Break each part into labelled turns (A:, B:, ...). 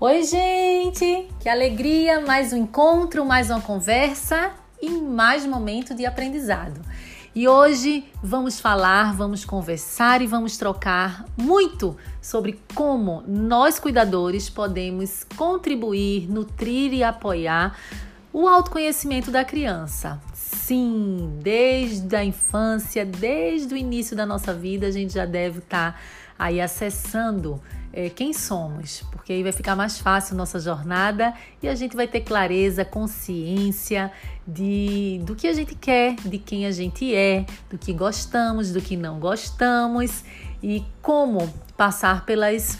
A: Oi, gente! Que alegria! Mais um encontro, mais uma conversa e mais momento de aprendizado. E hoje vamos falar, vamos conversar e vamos trocar muito sobre como nós, cuidadores, podemos contribuir, nutrir e apoiar o autoconhecimento da criança. Sim, desde a infância, desde o início da nossa vida, a gente já deve estar tá aí acessando é, quem somos, porque aí vai ficar mais fácil nossa jornada e a gente vai ter clareza, consciência de do que a gente quer, de quem a gente é, do que gostamos, do que não gostamos e como passar pelas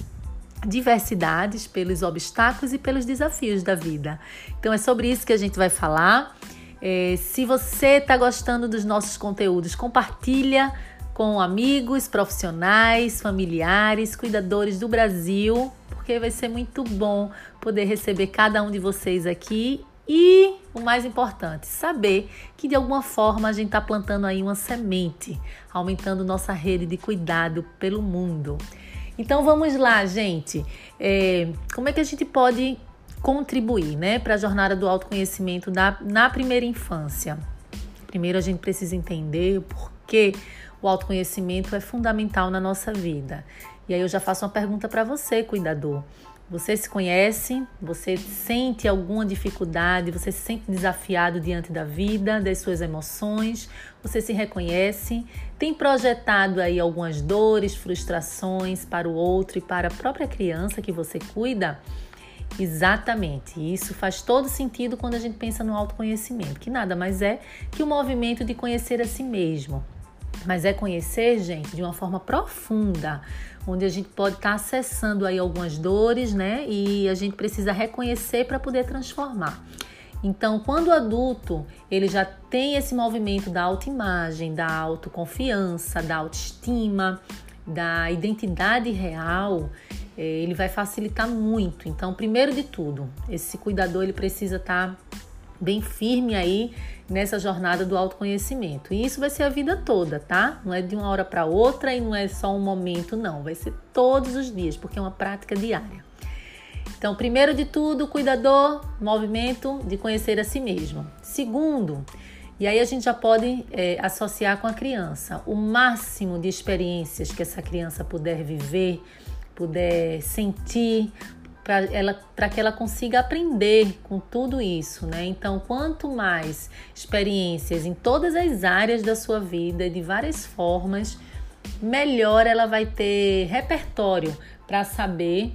A: diversidades, pelos obstáculos e pelos desafios da vida. Então é sobre isso que a gente vai falar. É, se você está gostando dos nossos conteúdos, compartilha com amigos, profissionais, familiares, cuidadores do Brasil, porque vai ser muito bom poder receber cada um de vocês aqui e o mais importante, saber que de alguma forma a gente está plantando aí uma semente, aumentando nossa rede de cuidado pelo mundo. Então vamos lá, gente. É, como é que a gente pode contribuir né, para a jornada do autoconhecimento na, na primeira infância? Primeiro a gente precisa entender o porquê o autoconhecimento é fundamental na nossa vida. E aí eu já faço uma pergunta para você, cuidador. Você se conhece? Você sente alguma dificuldade? Você se sente desafiado diante da vida, das suas emoções? Você se reconhece? Tem projetado aí algumas dores, frustrações para o outro e para a própria criança que você cuida? Exatamente. Isso faz todo sentido quando a gente pensa no autoconhecimento, que nada mais é que o movimento de conhecer a si mesmo, mas é conhecer, gente, de uma forma profunda, onde a gente pode estar tá acessando aí algumas dores, né? E a gente precisa reconhecer para poder transformar. Então, quando o adulto ele já tem esse movimento da autoimagem, da autoconfiança, da autoestima, da identidade real, eh, ele vai facilitar muito. Então, primeiro de tudo, esse cuidador ele precisa estar tá bem firme aí nessa jornada do autoconhecimento. E isso vai ser a vida toda, tá? Não é de uma hora para outra e não é só um momento, não. Vai ser todos os dias, porque é uma prática diária. Então, primeiro de tudo, cuidador, movimento de conhecer a si mesmo. Segundo, e aí a gente já pode é, associar com a criança, o máximo de experiências que essa criança puder viver, puder sentir, para ela para que ela consiga aprender com tudo isso, né? Então, quanto mais experiências em todas as áreas da sua vida, de várias formas, melhor ela vai ter repertório para saber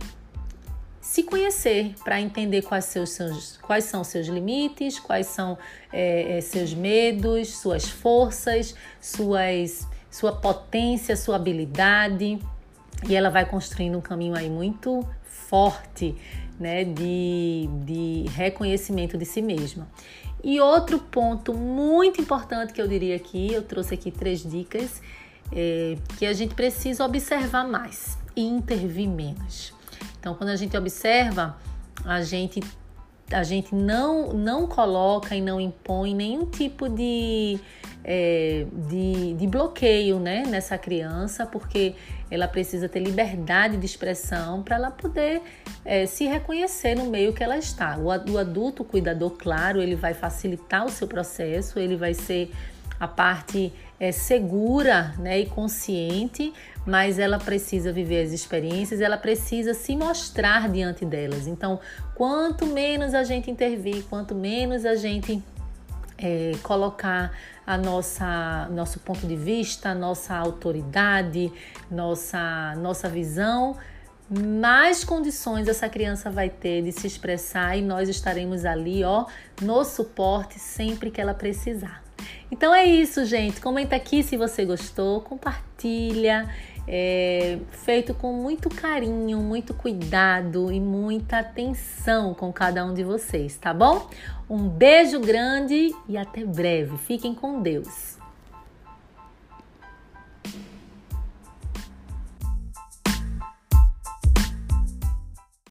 A: se conhecer, para entender quais, seus, seus, quais são seus limites, quais são é, seus medos, suas forças, suas, sua potência, sua habilidade. E ela vai construindo um caminho aí muito forte né, de, de reconhecimento de si mesma. E outro ponto muito importante que eu diria aqui, eu trouxe aqui três dicas, é, que a gente precisa observar mais e intervir menos. Então, quando a gente observa, a gente a gente não, não coloca e não impõe nenhum tipo de, é, de, de, bloqueio né, nessa criança, porque ela precisa ter liberdade de expressão para ela poder é, se reconhecer no meio que ela está. O, o adulto cuidador, claro, ele vai facilitar o seu processo, ele vai ser a parte é, segura né, e consciente, mas ela precisa viver as experiências, ela precisa se mostrar diante delas. Então, quanto menos a gente intervir, quanto menos a gente é, colocar a nossa nosso ponto de vista, nossa autoridade, nossa nossa visão, mais condições essa criança vai ter de se expressar e nós estaremos ali, ó, no suporte sempre que ela precisar. Então é isso, gente. Comenta aqui se você gostou, compartilha. É, feito com muito carinho, muito cuidado e muita atenção com cada um de vocês, tá bom? Um beijo grande e até breve. Fiquem com Deus.